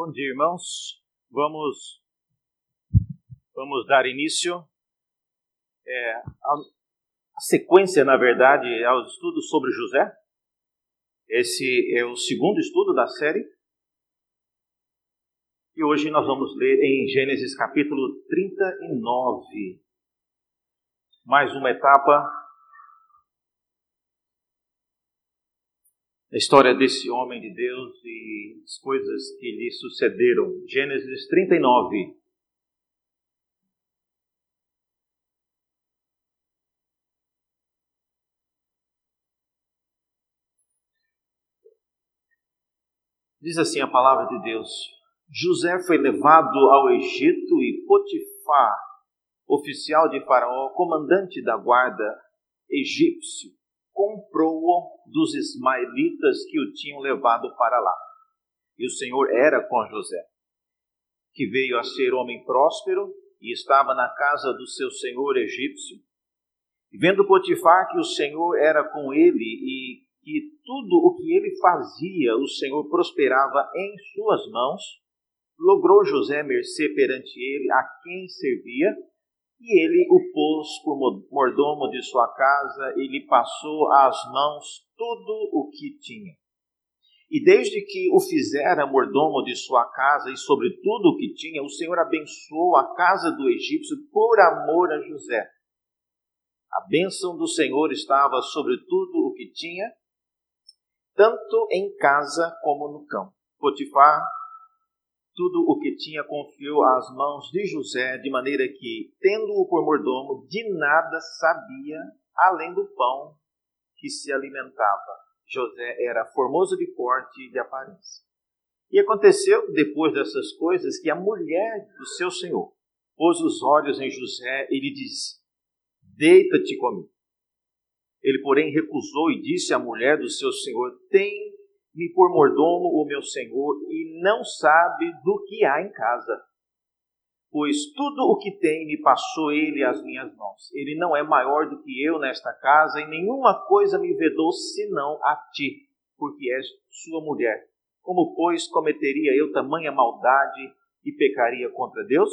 Bom dia, irmãos. Vamos vamos dar início é, a, a sequência, na verdade, aos estudos sobre José. Esse é o segundo estudo da série. E hoje nós vamos ler em Gênesis capítulo 39. Mais uma etapa a história desse homem de Deus e as coisas que lhe sucederam. Gênesis 39. Diz assim a palavra de Deus: José foi levado ao Egito e Potifar, oficial de Faraó, comandante da guarda egípcio, comprou-o dos ismaelitas que o tinham levado para lá. E o Senhor era com José, que veio a ser homem próspero e estava na casa do seu senhor egípcio. E vendo Potifar que o Senhor era com ele e que tudo o que ele fazia o Senhor prosperava em suas mãos, logrou José mercê perante ele a quem servia e ele o pôs por mordomo de sua casa e lhe passou às mãos tudo o que tinha. E desde que o fizera mordomo de sua casa e sobre tudo o que tinha, o Senhor abençoou a casa do egípcio por amor a José. A bênção do Senhor estava sobre tudo o que tinha, tanto em casa como no campo. Potifar tudo o que tinha confiou às mãos de José, de maneira que, tendo-o por mordomo, de nada sabia além do pão que se alimentava. José era formoso de porte e de aparência. E aconteceu, depois dessas coisas, que a mulher do seu senhor pôs os olhos em José e lhe disse: Deita-te comigo. Ele, porém, recusou e disse à mulher do seu senhor: Tem me por mordomo o meu senhor e não sabe do que há em casa. Pois tudo o que tem me passou ele às minhas mãos. Ele não é maior do que eu nesta casa, e nenhuma coisa me vedou senão a ti, porque és sua mulher. Como, pois, cometeria eu tamanha maldade e pecaria contra Deus?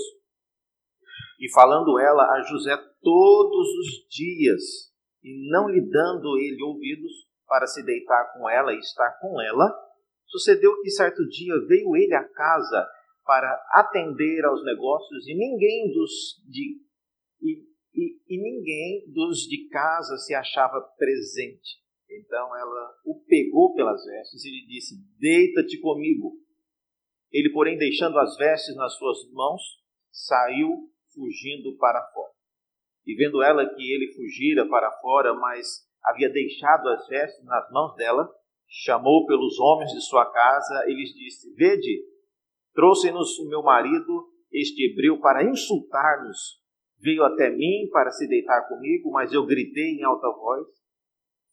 E falando ela a José todos os dias, e não lhe dando ele ouvidos, para se deitar com ela e estar com ela, sucedeu que certo dia veio ele à casa para atender aos negócios e ninguém dos de e, e, e ninguém dos de casa se achava presente. Então ela o pegou pelas vestes e lhe disse: Deita-te comigo. Ele, porém, deixando as vestes nas suas mãos, saiu fugindo para fora. E vendo ela que ele fugira para fora, mas havia deixado as vestes nas mãos dela, chamou pelos homens de sua casa e lhes disse: Vede, trouxe-nos o meu marido, este hebreu, para insultar-nos. Veio até mim para se deitar comigo, mas eu gritei em alta voz.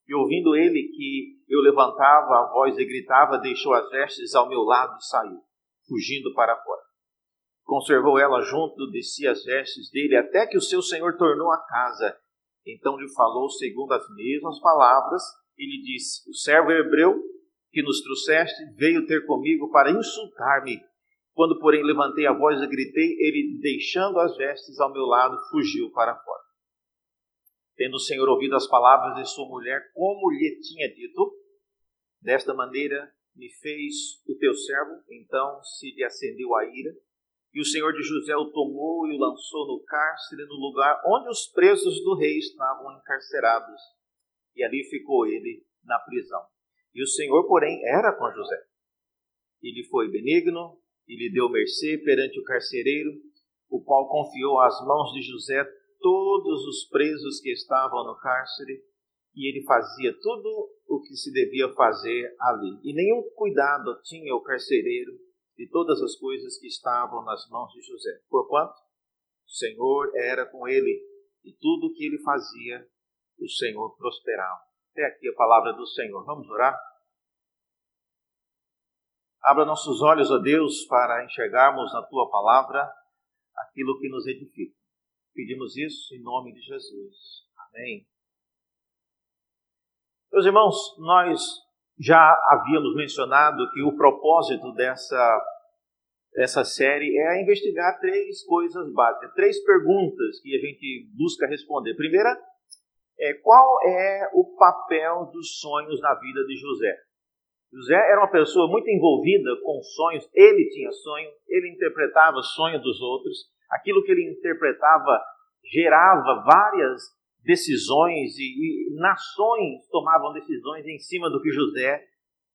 E ouvindo ele que eu levantava a voz e gritava, deixou as vestes ao meu lado e saiu, fugindo para fora. Conservou ela junto de si as vestes dele, até que o seu senhor tornou a casa então lhe falou segundo as mesmas palavras e lhe disse: O servo hebreu que nos trouxeste veio ter comigo para insultar-me. Quando, porém, levantei a voz e gritei, ele, deixando as vestes ao meu lado, fugiu para fora. Tendo o Senhor ouvido as palavras de sua mulher, como lhe tinha dito, desta maneira me fez o teu servo, então se lhe acendeu a ira e o senhor de José o tomou e o lançou no cárcere, no lugar onde os presos do rei estavam encarcerados. E ali ficou ele na prisão. E o senhor, porém, era com José. Ele foi benigno e lhe deu mercê perante o carcereiro, o qual confiou às mãos de José todos os presos que estavam no cárcere, e ele fazia tudo o que se devia fazer ali. E nenhum cuidado tinha o carcereiro de todas as coisas que estavam nas mãos de José. Porquanto o Senhor era com ele e tudo o que ele fazia, o Senhor prosperava. Até aqui a palavra do Senhor. Vamos orar? Abra nossos olhos, ó Deus, para enxergarmos na tua palavra aquilo que nos edifica. Pedimos isso em nome de Jesus. Amém. Meus irmãos, nós já havíamos mencionado que o propósito dessa dessa série é investigar três coisas básicas, três perguntas que a gente busca responder. Primeira, é qual é o papel dos sonhos na vida de José? José era uma pessoa muito envolvida com sonhos, ele tinha sonho, ele interpretava sonhos dos outros, aquilo que ele interpretava gerava várias decisões e, e nações tomavam decisões em cima do que José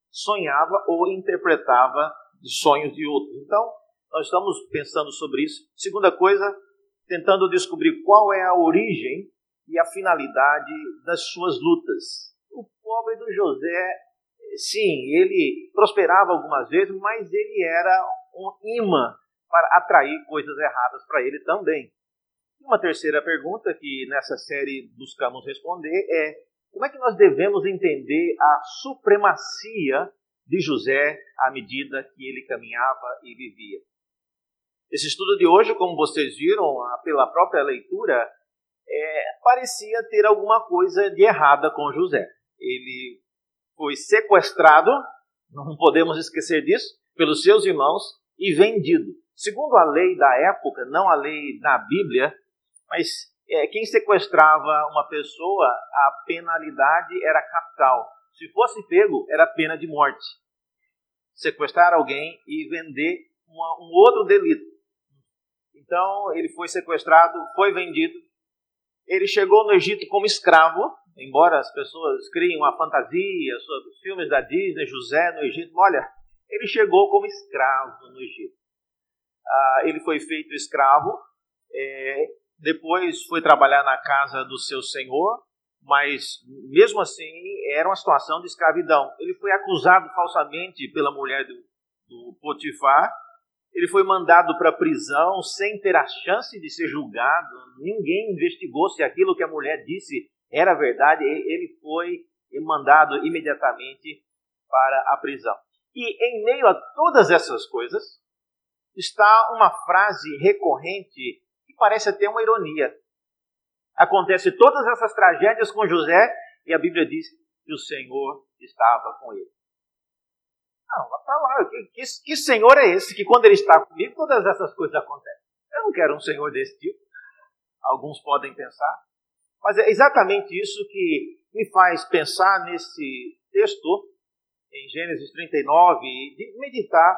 sonhava ou interpretava de sonhos de outros. Então, nós estamos pensando sobre isso. Segunda coisa, tentando descobrir qual é a origem e a finalidade das suas lutas. O pobre do José, sim, ele prosperava algumas vezes, mas ele era um imã para atrair coisas erradas para ele também. Uma terceira pergunta que nessa série buscamos responder é: como é que nós devemos entender a supremacia de José à medida que ele caminhava e vivia? Esse estudo de hoje, como vocês viram pela própria leitura, é, parecia ter alguma coisa de errada com José. Ele foi sequestrado, não podemos esquecer disso, pelos seus irmãos e vendido. Segundo a lei da época, não a lei da Bíblia, mas é, quem sequestrava uma pessoa, a penalidade era capital. Se fosse pego, era pena de morte. Sequestrar alguém e vender uma, um outro delito. Então, ele foi sequestrado, foi vendido. Ele chegou no Egito como escravo, embora as pessoas criem uma fantasia sobre os filmes da Disney, José no Egito. Olha, ele chegou como escravo no Egito. Ah, ele foi feito escravo, é, depois foi trabalhar na casa do seu senhor, mas mesmo assim era uma situação de escravidão. Ele foi acusado falsamente pela mulher do, do Potifar, ele foi mandado para a prisão sem ter a chance de ser julgado, ninguém investigou se aquilo que a mulher disse era verdade, ele foi mandado imediatamente para a prisão. E em meio a todas essas coisas, está uma frase recorrente parece até uma ironia. Acontece todas essas tragédias com José e a Bíblia diz que o Senhor estava com ele. Não, para lá. Que, que, Senhor é esse que quando ele está comigo todas essas coisas acontecem? Eu não quero um Senhor desse tipo. Alguns podem pensar. Mas é exatamente isso que me faz pensar nesse texto, em Gênesis 39, e meditar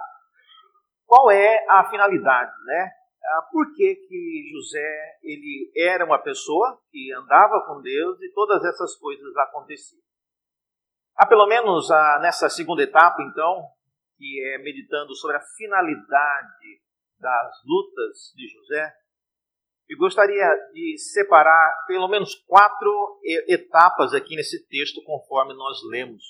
qual é a finalidade, né? Ah, por que, que José ele era uma pessoa que andava com Deus e todas essas coisas aconteciam. Há pelo menos ah, nessa segunda etapa, então, que é meditando sobre a finalidade das lutas de José, eu gostaria de separar pelo menos quatro etapas aqui nesse texto, conforme nós lemos.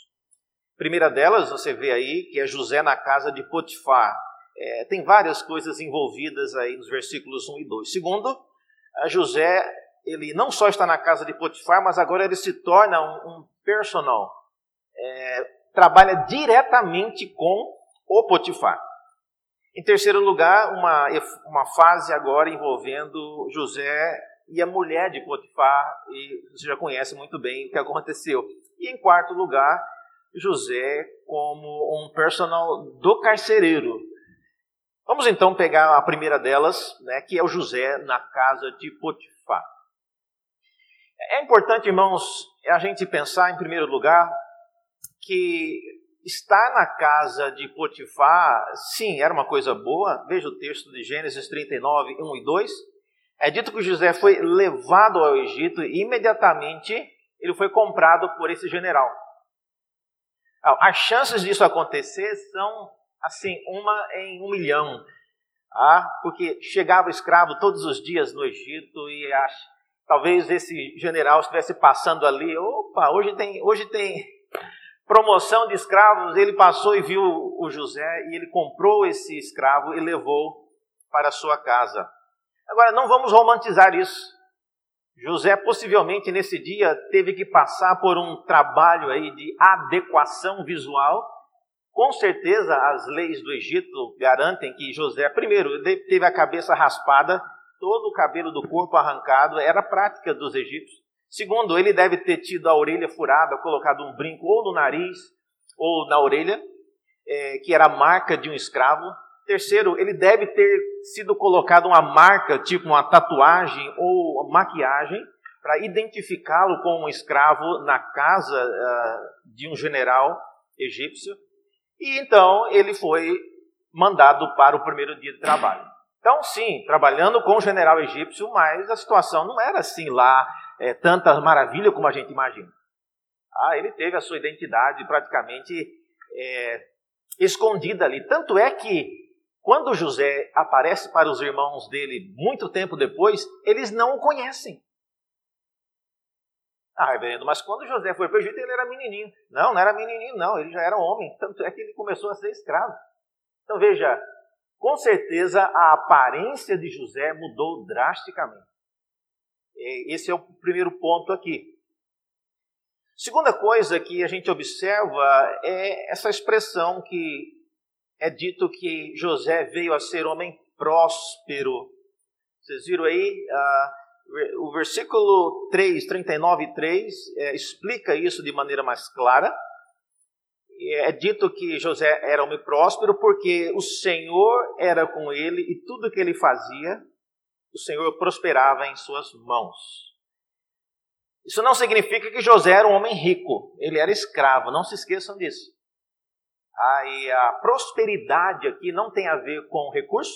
A primeira delas, você vê aí, que é José na casa de Potifar. É, tem várias coisas envolvidas aí nos versículos 1 e 2. Segundo, José, ele não só está na casa de Potifar, mas agora ele se torna um, um personal. É, trabalha diretamente com o Potifar. Em terceiro lugar, uma, uma fase agora envolvendo José e a mulher de Potifar, e você já conhece muito bem o que aconteceu. E em quarto lugar, José como um personal do carcereiro, Vamos então pegar a primeira delas, né, que é o José na casa de Potifar. É importante, irmãos, a gente pensar, em primeiro lugar, que estar na casa de Potifar, sim, era uma coisa boa. Veja o texto de Gênesis 39, 1 e 2. É dito que José foi levado ao Egito e imediatamente ele foi comprado por esse general. As chances disso acontecer são assim, uma em um milhão. Ah, porque chegava escravo todos os dias no Egito e ach, talvez esse general estivesse passando ali, opa, hoje tem, hoje tem promoção de escravos, ele passou e viu o José e ele comprou esse escravo e levou para sua casa. Agora, não vamos romantizar isso. José possivelmente nesse dia teve que passar por um trabalho aí de adequação visual com certeza, as leis do Egito garantem que José, primeiro, teve a cabeça raspada, todo o cabelo do corpo arrancado, era prática dos egípcios. Segundo, ele deve ter tido a orelha furada, colocado um brinco ou no nariz ou na orelha, é, que era a marca de um escravo. Terceiro, ele deve ter sido colocado uma marca, tipo uma tatuagem ou maquiagem, para identificá-lo como um escravo na casa uh, de um general egípcio. E então ele foi mandado para o primeiro dia de trabalho. Então, sim, trabalhando com o general egípcio, mas a situação não era assim lá, é, tanta maravilha como a gente imagina. Ah, ele teve a sua identidade praticamente é, escondida ali. Tanto é que, quando José aparece para os irmãos dele muito tempo depois, eles não o conhecem. Ah, reverendo, mas quando José foi para o Egito, ele era menininho. Não, não era menininho, não, ele já era homem. Tanto é que ele começou a ser escravo. Então veja, com certeza a aparência de José mudou drasticamente. Esse é o primeiro ponto aqui. Segunda coisa que a gente observa é essa expressão que é dito que José veio a ser homem próspero. Vocês viram aí? Ah, o versículo 3, 39 e 3 é, explica isso de maneira mais clara. É dito que José era homem próspero porque o Senhor era com ele e tudo que ele fazia, o Senhor prosperava em suas mãos. Isso não significa que José era um homem rico, ele era escravo, não se esqueçam disso. Aí a prosperidade aqui não tem a ver com recursos,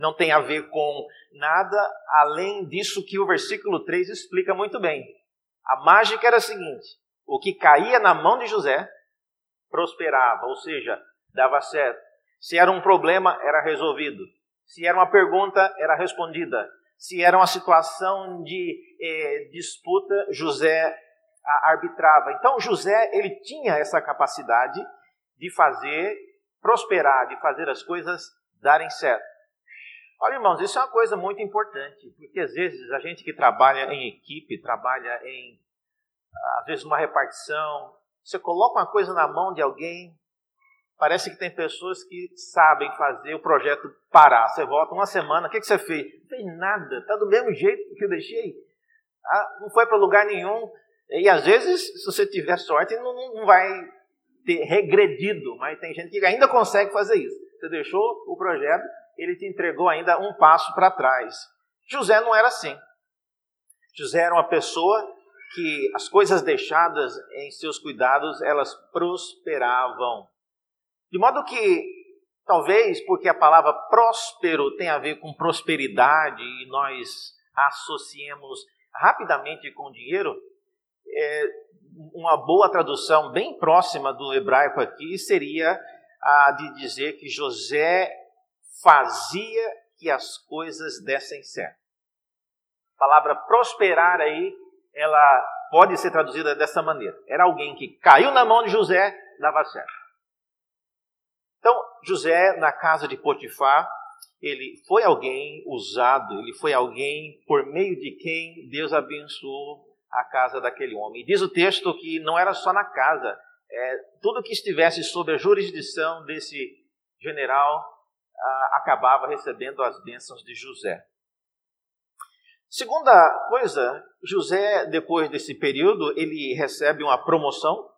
não tem a ver com nada além disso que o versículo 3 explica muito bem. A mágica era a seguinte: o que caía na mão de José prosperava, ou seja, dava certo. Se era um problema, era resolvido. Se era uma pergunta, era respondida. Se era uma situação de eh, disputa, José arbitrava. Então, José ele tinha essa capacidade de fazer prosperar, de fazer as coisas darem certo. Olha, irmãos, isso é uma coisa muito importante, porque às vezes a gente que trabalha em equipe, trabalha em, às vezes, uma repartição, você coloca uma coisa na mão de alguém, parece que tem pessoas que sabem fazer o projeto parar. Você volta uma semana, o que, que você fez? Não fez nada, está do mesmo jeito que eu deixei. Ah, não foi para lugar nenhum. E às vezes, se você tiver sorte, não, não vai ter regredido, mas tem gente que ainda consegue fazer isso. Você deixou o projeto, ele te entregou ainda um passo para trás. José não era assim. José era uma pessoa que as coisas deixadas em seus cuidados, elas prosperavam. De modo que, talvez porque a palavra próspero tem a ver com prosperidade e nós associemos rapidamente com dinheiro, é, uma boa tradução bem próxima do hebraico aqui seria a de dizer que José fazia que as coisas dessem certo. A palavra prosperar aí, ela pode ser traduzida dessa maneira. Era alguém que caiu na mão de José, dava certo. Então, José, na casa de Potifar, ele foi alguém usado, ele foi alguém por meio de quem Deus abençoou a casa daquele homem. E diz o texto que não era só na casa, é, tudo que estivesse sob a jurisdição desse general acabava recebendo as bênçãos de José. Segunda coisa, José, depois desse período, ele recebe uma promoção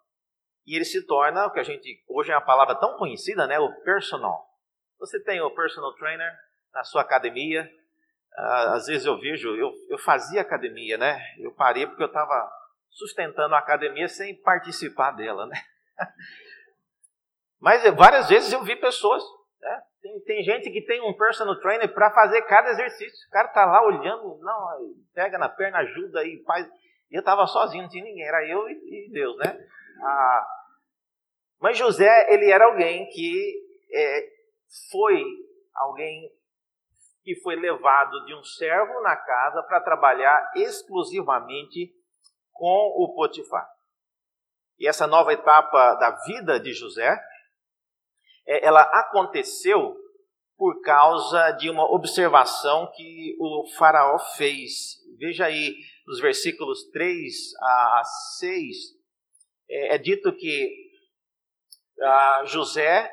e ele se torna o que a gente, hoje é uma palavra tão conhecida, né? O personal. Você tem o personal trainer na sua academia. Uh, às vezes eu vejo, eu, eu fazia academia, né? Eu parei porque eu estava sustentando a academia sem participar dela, né? Mas várias vezes eu vi pessoas né? Tem, tem gente que tem um personal trainer para fazer cada exercício. O cara tá lá olhando, não, pega na perna, ajuda aí, faz. E eu estava sozinho, não tinha ninguém, era eu e, e Deus, né? Ah, mas José, ele era alguém que é, foi alguém que foi levado de um servo na casa para trabalhar exclusivamente com o Potifar. E essa nova etapa da vida de José, ela aconteceu por causa de uma observação que o faraó fez. Veja aí, nos versículos 3 a 6, é, é dito que ah, José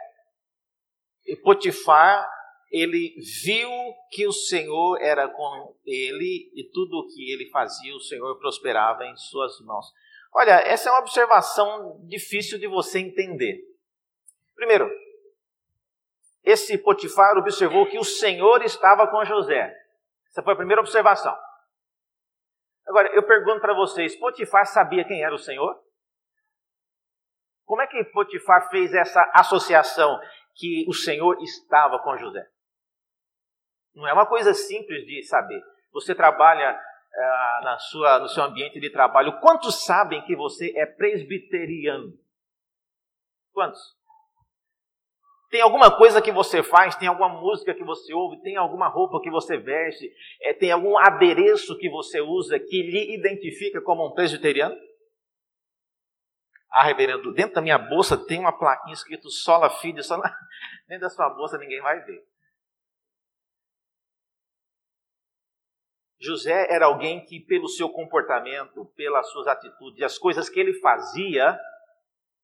e Potifar, ele viu que o Senhor era com ele e tudo o que ele fazia, o Senhor prosperava em suas mãos. Olha, essa é uma observação difícil de você entender. Primeiro, esse Potifar observou que o Senhor estava com José. Essa foi a primeira observação. Agora, eu pergunto para vocês: Potifar sabia quem era o Senhor? Como é que Potifar fez essa associação que o Senhor estava com José? Não é uma coisa simples de saber. Você trabalha ah, na sua, no seu ambiente de trabalho. Quantos sabem que você é presbiteriano? Quantos? Tem alguma coisa que você faz, tem alguma música que você ouve, tem alguma roupa que você veste, é, tem algum adereço que você usa que lhe identifica como um presbiteriano? Ah, reverendo, dentro da minha bolsa tem uma plaquinha escrito sola fide, só na... dentro da sua bolsa ninguém vai ver. José era alguém que, pelo seu comportamento, pelas suas atitudes, as coisas que ele fazia,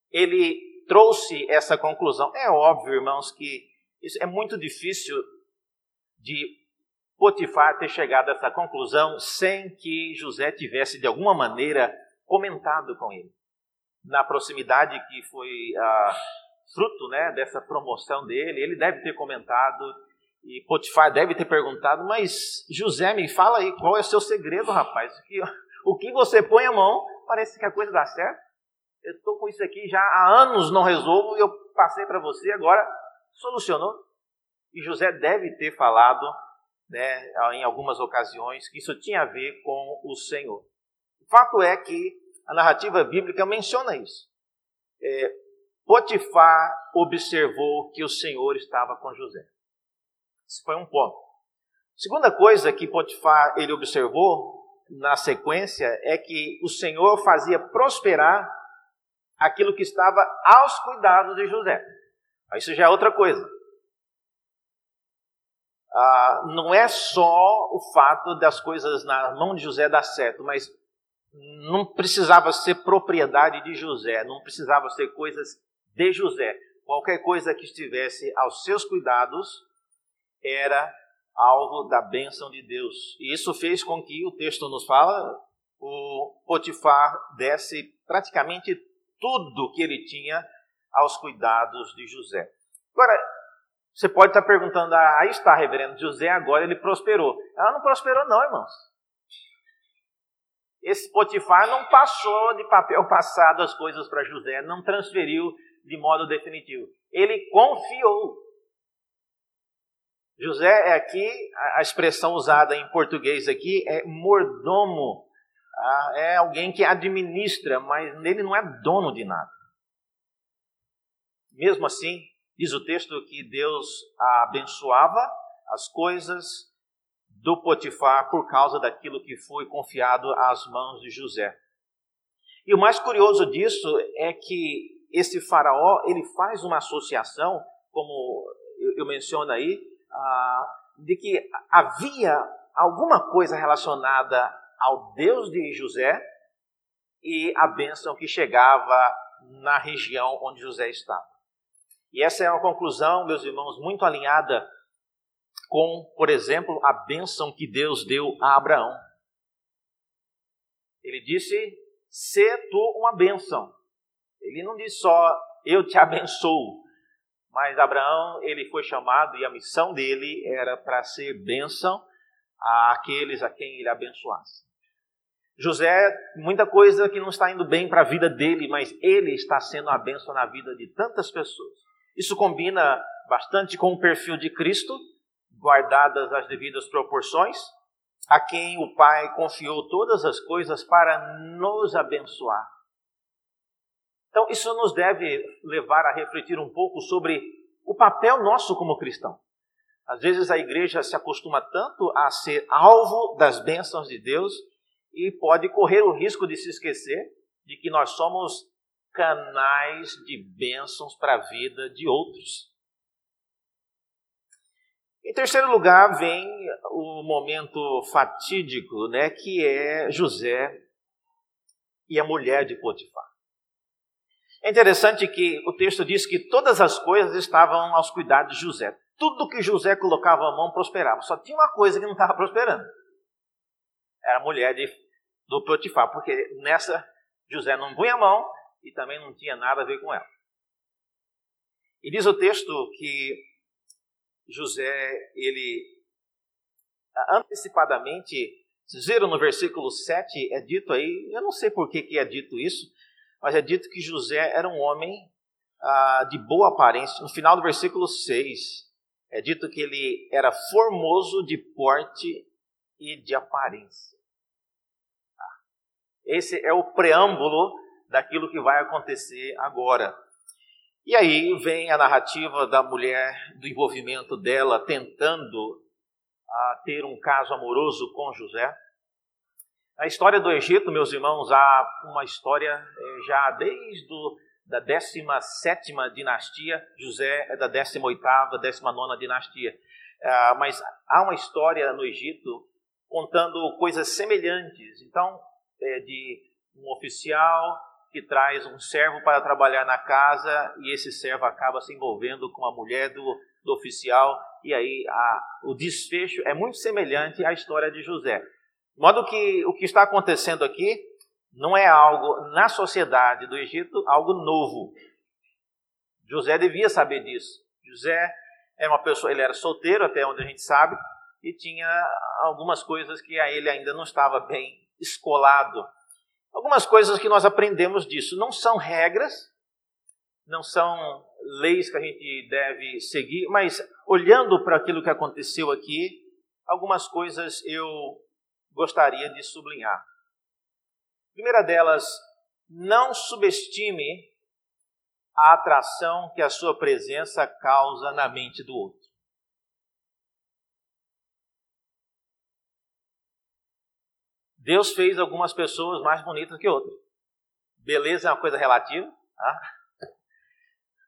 ele trouxe essa conclusão. É óbvio, irmãos, que isso é muito difícil de Potifar ter chegado a essa conclusão sem que José tivesse, de alguma maneira, comentado com ele. Na proximidade que foi ah, fruto né, dessa promoção dele, ele deve ter comentado e Potifar deve ter perguntado, mas José, me fala aí, qual é o seu segredo, rapaz? O que, o que você põe a mão, parece que a coisa dá certo eu estou com isso aqui já há anos, não resolvo, e eu passei para você, agora solucionou. E José deve ter falado né, em algumas ocasiões que isso tinha a ver com o Senhor. O fato é que a narrativa bíblica menciona isso. É, Potifar observou que o Senhor estava com José. Esse foi um ponto. Segunda coisa que Potifar ele observou na sequência é que o Senhor fazia prosperar aquilo que estava aos cuidados de José. Isso já é outra coisa. Ah, não é só o fato das coisas na mão de José dar certo, mas não precisava ser propriedade de José, não precisava ser coisas de José. Qualquer coisa que estivesse aos seus cuidados era alvo da bênção de Deus. E isso fez com que o texto nos fala, o Potifar desse praticamente tudo que ele tinha aos cuidados de José. Agora, você pode estar perguntando, ah, aí está, reverendo José, agora ele prosperou. Ela não prosperou, não, irmãos. Esse Potifar não passou de papel passado as coisas para José, não transferiu de modo definitivo. Ele confiou. José é aqui, a expressão usada em português aqui é mordomo ah, é alguém que administra, mas ele não é dono de nada. Mesmo assim, diz o texto que Deus abençoava as coisas do Potifar por causa daquilo que foi confiado às mãos de José. E o mais curioso disso é que esse faraó ele faz uma associação, como eu, menciono aí, ah, de que havia alguma coisa relacionada ao Deus de José e a bênção que chegava na região onde José estava. E essa é uma conclusão, meus irmãos, muito alinhada com, por exemplo, a bênção que Deus deu a Abraão. Ele disse: "Se tu uma bênção". Ele não disse só: "Eu te abençoo". Mas Abraão, ele foi chamado e a missão dele era para ser bênção àqueles a quem ele abençoasse. José, muita coisa que não está indo bem para a vida dele, mas ele está sendo a bênção na vida de tantas pessoas. Isso combina bastante com o perfil de Cristo, guardadas as devidas proporções, a quem o Pai confiou todas as coisas para nos abençoar. Então, isso nos deve levar a refletir um pouco sobre o papel nosso como cristão. Às vezes a igreja se acostuma tanto a ser alvo das bênçãos de Deus e pode correr o risco de se esquecer de que nós somos canais de bênçãos para a vida de outros. Em terceiro lugar, vem o momento fatídico, né, que é José e a mulher de Potifar. É interessante que o texto diz que todas as coisas estavam aos cuidados de José. Tudo que José colocava a mão prosperava. Só tinha uma coisa que não estava prosperando. Era a mulher de do Potifar, porque nessa José não punha a mão e também não tinha nada a ver com ela. E diz o texto que José, ele antecipadamente, vocês viram no versículo 7, é dito aí, eu não sei por que, que é dito isso, mas é dito que José era um homem ah, de boa aparência. No final do versículo 6, é dito que ele era formoso de porte e de aparência. Esse é o preâmbulo daquilo que vai acontecer agora. E aí vem a narrativa da mulher, do envolvimento dela tentando a ter um caso amoroso com José. A história do Egito, meus irmãos, há uma história eh, já desde o, da 17 dinastia, José é da 18, 19 dinastia. Ah, mas há uma história no Egito contando coisas semelhantes. Então, é de um oficial que traz um servo para trabalhar na casa e esse servo acaba se envolvendo com a mulher do, do oficial e aí a, o desfecho é muito semelhante à história de José. De modo que o que está acontecendo aqui não é algo na sociedade do Egito, algo novo. José devia saber disso. José era uma pessoa, ele era solteiro até onde a gente sabe, e tinha algumas coisas que a ele ainda não estava bem escolado. Algumas coisas que nós aprendemos disso não são regras, não são leis que a gente deve seguir, mas olhando para aquilo que aconteceu aqui, algumas coisas eu gostaria de sublinhar. A primeira delas, não subestime a atração que a sua presença causa na mente do outro. Deus fez algumas pessoas mais bonitas que outras. Beleza é uma coisa relativa, tá?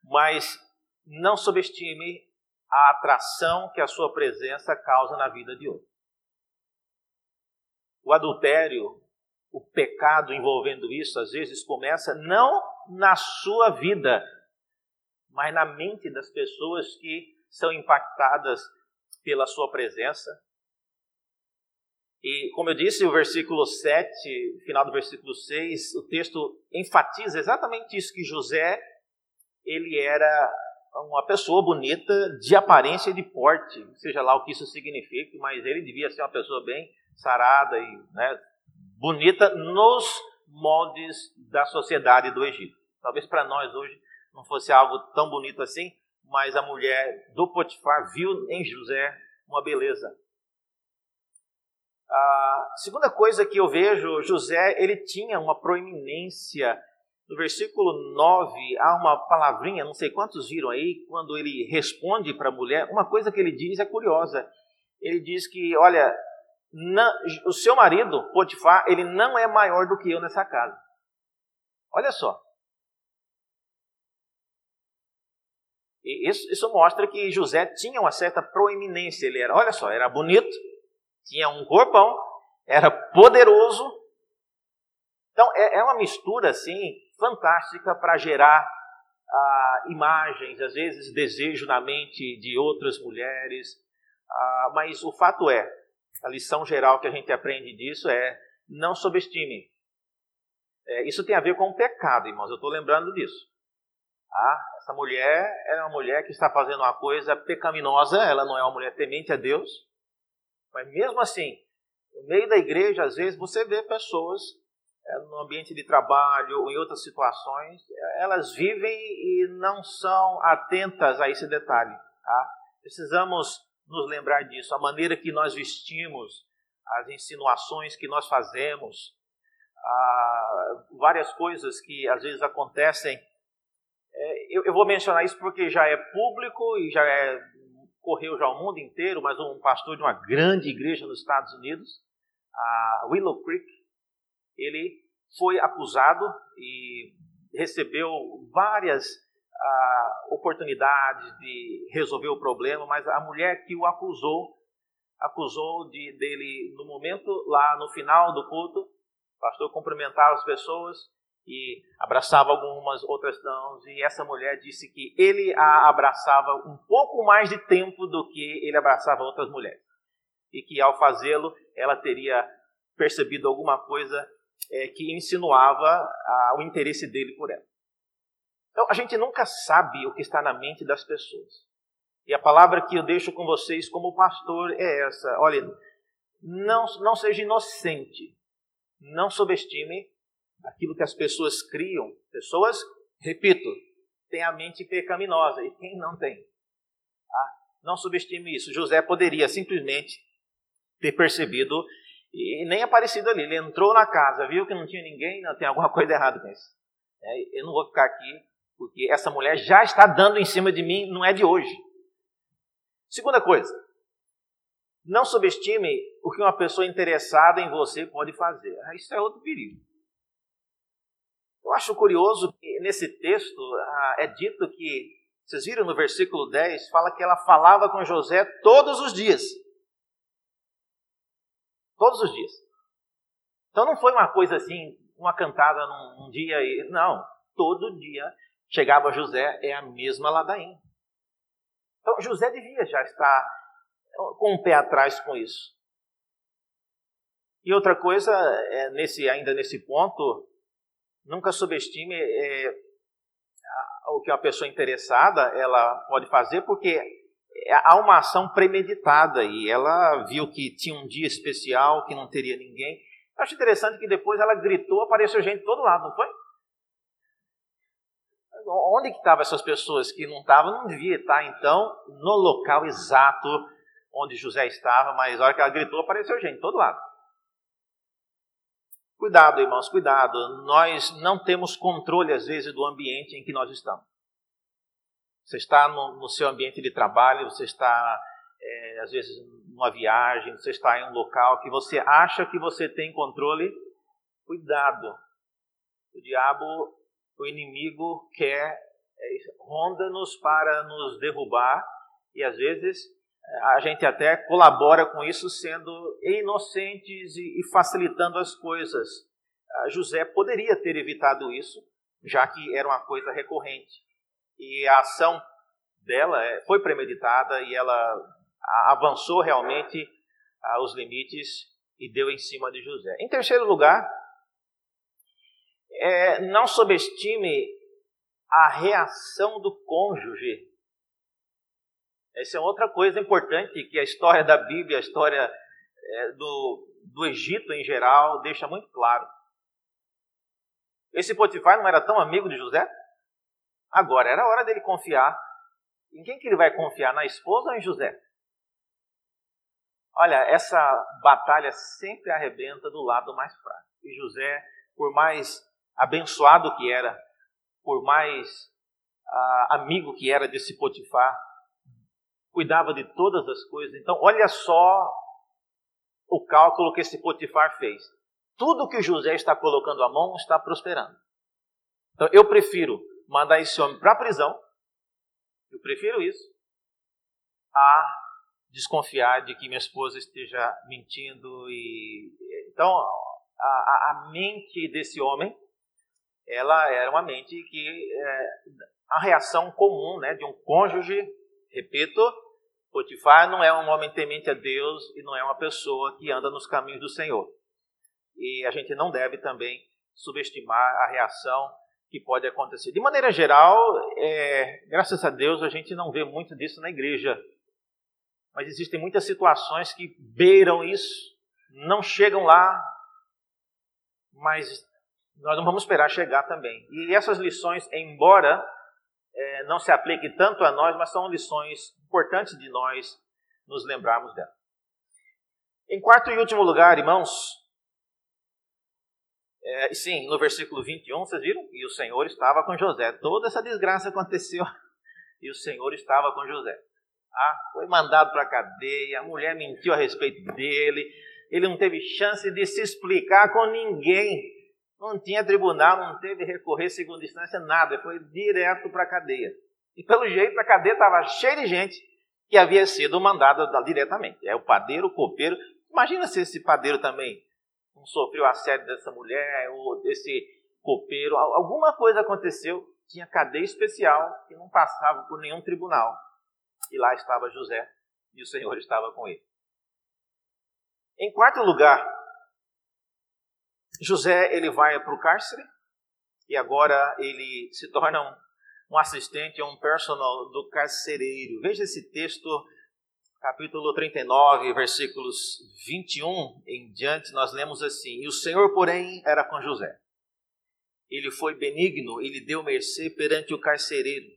mas não subestime a atração que a sua presença causa na vida de outro. O adultério, o pecado envolvendo isso, às vezes começa não na sua vida, mas na mente das pessoas que são impactadas pela sua presença. E, como eu disse, o versículo 7, final do versículo 6, o texto enfatiza exatamente isso, que José, ele era uma pessoa bonita de aparência e de porte, seja lá o que isso signifique, mas ele devia ser uma pessoa bem sarada e né, bonita nos moldes da sociedade do Egito. Talvez para nós hoje não fosse algo tão bonito assim, mas a mulher do Potifar viu em José uma beleza. A segunda coisa que eu vejo, José, ele tinha uma proeminência no versículo 9, há uma palavrinha, não sei quantos viram aí, quando ele responde para a mulher, uma coisa que ele diz é curiosa. Ele diz que, olha, não, o seu marido, Potifar, ele não é maior do que eu nessa casa. Olha só. Isso, isso mostra que José tinha uma certa proeminência. Ele era, olha só, era bonito, tinha um corpão, era poderoso. Então é, é uma mistura assim fantástica para gerar ah, imagens, às vezes desejo na mente de outras mulheres. Ah, mas o fato é, a lição geral que a gente aprende disso é não subestime. É, isso tem a ver com o pecado, irmãos. Eu estou lembrando disso. Ah, essa mulher é uma mulher que está fazendo uma coisa pecaminosa. Ela não é uma mulher temente a Deus. Mas mesmo assim, no meio da igreja, às vezes você vê pessoas é, no ambiente de trabalho ou em outras situações, elas vivem e não são atentas a esse detalhe. Tá? Precisamos nos lembrar disso. A maneira que nós vestimos, as insinuações que nós fazemos, várias coisas que às vezes acontecem. É, eu, eu, vou mencionar isso porque já é público e já é, correu já o mundo inteiro, mas um pastor de uma grande igreja nos Estados Unidos, a Willow Creek, ele foi acusado e recebeu várias ah, oportunidades de resolver o problema, mas a mulher que o acusou, acusou de, dele no momento lá no final do culto, o pastor cumprimentava as pessoas e abraçava algumas, outras não, e essa mulher disse que ele a abraçava um pouco mais de tempo do que ele abraçava outras mulheres. E que ao fazê-lo, ela teria percebido alguma coisa é, que insinuava a, o interesse dele por ela. Então, a gente nunca sabe o que está na mente das pessoas. E a palavra que eu deixo com vocês como pastor é essa: olha, não, não seja inocente, não subestime aquilo que as pessoas criam. Pessoas, repito, têm a mente pecaminosa e quem não tem? Tá? Não subestime isso. José poderia simplesmente ter percebido e nem aparecido ali. Ele entrou na casa, viu que não tinha ninguém, não tem alguma coisa errada com isso. É, eu não vou ficar aqui porque essa mulher já está dando em cima de mim, não é de hoje. Segunda coisa, não subestime o que uma pessoa interessada em você pode fazer. Ah, isso é outro perigo. Eu acho curioso que nesse texto ah, é dito que, vocês viram no versículo 10, fala que ela falava com José todos os dias. Todos os dias. Então não foi uma coisa assim, uma cantada num, num dia e. Não, todo dia chegava José, é a mesma ladainha. Então José devia já estar com o pé atrás com isso. E outra coisa, é, nesse, ainda nesse ponto, nunca subestime é, o que a pessoa interessada ela pode fazer, porque há uma ação premeditada e ela viu que tinha um dia especial, que não teria ninguém. Eu acho interessante que depois ela gritou, apareceu gente de todo lado, não foi? Onde que estavam essas pessoas que não estavam? Não devia estar, então, no local exato onde José estava, mas a hora que ela gritou, apareceu gente de todo lado. Cuidado, irmãos, cuidado. Nós não temos controle, às vezes, do ambiente em que nós estamos. Você está no, no seu ambiente de trabalho, você está, é, às vezes, numa viagem, você está em um local que você acha que você tem controle. Cuidado. O diabo, o inimigo quer, é, ronda-nos para nos derrubar e, às vezes, a gente até colabora com isso, sendo inocentes e, facilitando as coisas. José poderia ter evitado isso, já que era uma coisa recorrente. E a ação dela é, foi premeditada e ela avançou realmente os limites e deu em cima de José. Em terceiro lugar, é, não subestime a reação do cônjuge essa é outra coisa importante que a história da Bíblia, a história é, do, do Egito em geral, deixa muito claro. Esse Potifar não era tão amigo de José? Agora era hora dele confiar. Em quem que ele vai confiar? Na esposa ou em José? Olha, essa batalha sempre arrebenta do lado mais fraco. E José, por mais abençoado que era, por mais ah, amigo que era desse Potifar, cuidava de todas as coisas. Então, olha só o cálculo que esse Potifar fez. Tudo que José está colocando a mão está prosperando. Então, eu prefiro mandar esse homem para a prisão, eu prefiro isso, a desconfiar de que minha esposa esteja mentindo. e Então, a, a mente desse homem, ela era uma mente que é, a reação comum né, de um cônjuge, repito, Potifar não é um homem temente a Deus e não é uma pessoa que anda nos caminhos do Senhor. E a gente não deve também subestimar a reação que pode acontecer. De maneira geral, é, graças a Deus, a gente não vê muito disso na igreja. Mas existem muitas situações que beiram isso, não chegam lá, mas nós não vamos esperar chegar também. E essas lições, embora é, não se aplique tanto a nós, mas são lições importantes de nós nos lembrarmos dela. Em quarto e último lugar, irmãos, é, sim, no versículo 21, vocês viram? E o Senhor estava com José. Toda essa desgraça aconteceu e o Senhor estava com José. Ah, foi mandado para a cadeia, a mulher mentiu a respeito dele, ele não teve chance de se explicar com ninguém. Não tinha tribunal, não teve recorrer segunda instância, nada. Foi direto para a cadeia. E pelo jeito a cadeia estava cheia de gente que havia sido mandada diretamente. É o padeiro, o copeiro. Imagina se esse padeiro também não sofreu assédio dessa mulher ou desse copeiro. Alguma coisa aconteceu. Tinha cadeia especial que não passava por nenhum tribunal. E lá estava José e o Senhor estava com ele. Em quarto lugar, José ele vai para o cárcere e agora ele se torna um, um assistente, um personal do carcereiro. Veja esse texto, capítulo 39, versículos 21 em diante, nós lemos assim: E o Senhor, porém, era com José. Ele foi benigno e lhe deu mercê perante o carcereiro,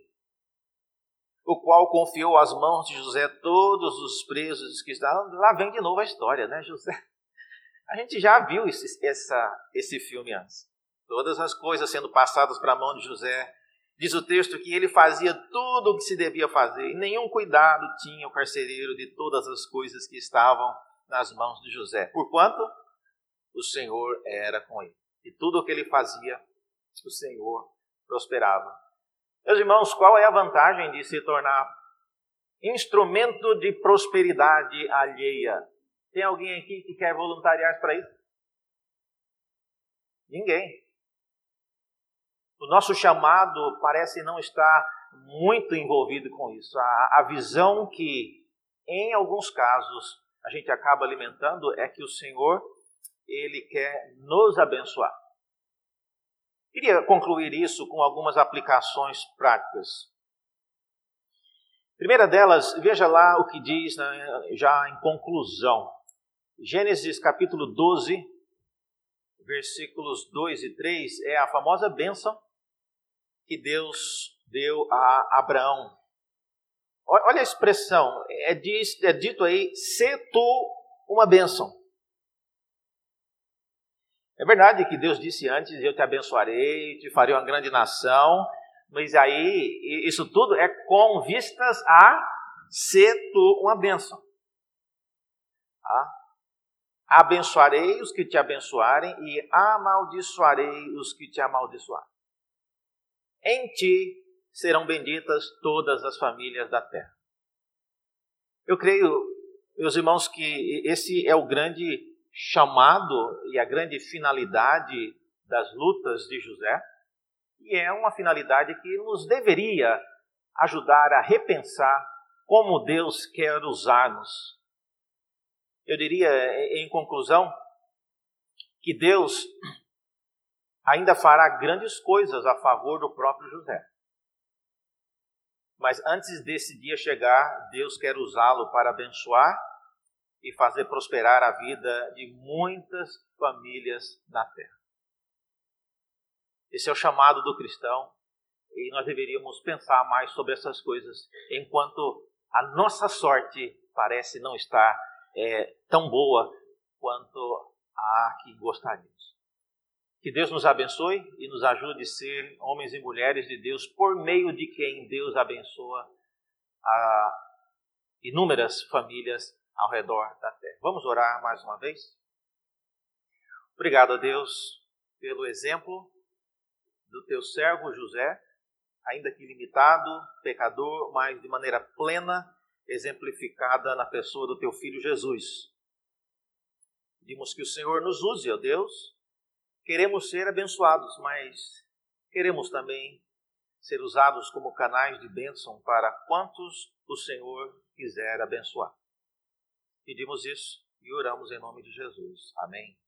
o qual confiou às mãos de José todos os presos que estavam. Lá vem de novo a história, né, José? A gente já viu esse, essa, esse filme antes. Todas as coisas sendo passadas para a mão de José. Diz o texto que ele fazia tudo o que se devia fazer e nenhum cuidado tinha o carcereiro de todas as coisas que estavam nas mãos de José. Porquanto o Senhor era com ele. E tudo o que ele fazia, o Senhor prosperava. Meus irmãos, qual é a vantagem de se tornar instrumento de prosperidade alheia? Tem alguém aqui que quer voluntariar para isso? Ninguém. O nosso chamado parece não estar muito envolvido com isso. A, a visão que, em alguns casos, a gente acaba alimentando é que o Senhor, Ele quer nos abençoar. Queria concluir isso com algumas aplicações práticas. Primeira delas, veja lá o que diz né, já em conclusão. Gênesis capítulo 12, versículos 2 e 3 é a famosa bênção que Deus deu a Abraão. Olha a expressão, é, diz, é dito aí, se tu uma bênção. É verdade que Deus disse antes, eu te abençoarei, te farei uma grande nação, mas aí isso tudo é com vistas a ser tu uma bênção. Tá? Abençoarei os que te abençoarem e amaldiçoarei os que te amaldiçoarem. Em ti serão benditas todas as famílias da terra. Eu creio, meus irmãos, que esse é o grande chamado e a grande finalidade das lutas de José, e é uma finalidade que nos deveria ajudar a repensar como Deus quer usar-nos eu diria, em conclusão, que Deus ainda fará grandes coisas a favor do próprio José. Mas antes desse dia chegar, Deus quer usá-lo para abençoar e fazer prosperar a vida de muitas famílias na terra. Esse é o chamado do cristão e nós deveríamos pensar mais sobre essas coisas enquanto a nossa sorte parece não estar é, tão boa quanto a que gostaríamos. Que Deus nos abençoe e nos ajude a ser homens e mulheres de Deus por meio de quem Deus abençoa a inúmeras famílias ao redor da terra. Vamos orar mais uma vez? Obrigado a Deus pelo exemplo do teu servo José, ainda que limitado, pecador, mas de maneira plena exemplificada na pessoa do teu filho Jesus. Pedimos que o Senhor nos use, ó Deus. Queremos ser abençoados, mas queremos também ser usados como canais de bênção para quantos o Senhor quiser abençoar. Pedimos isso e oramos em nome de Jesus. Amém.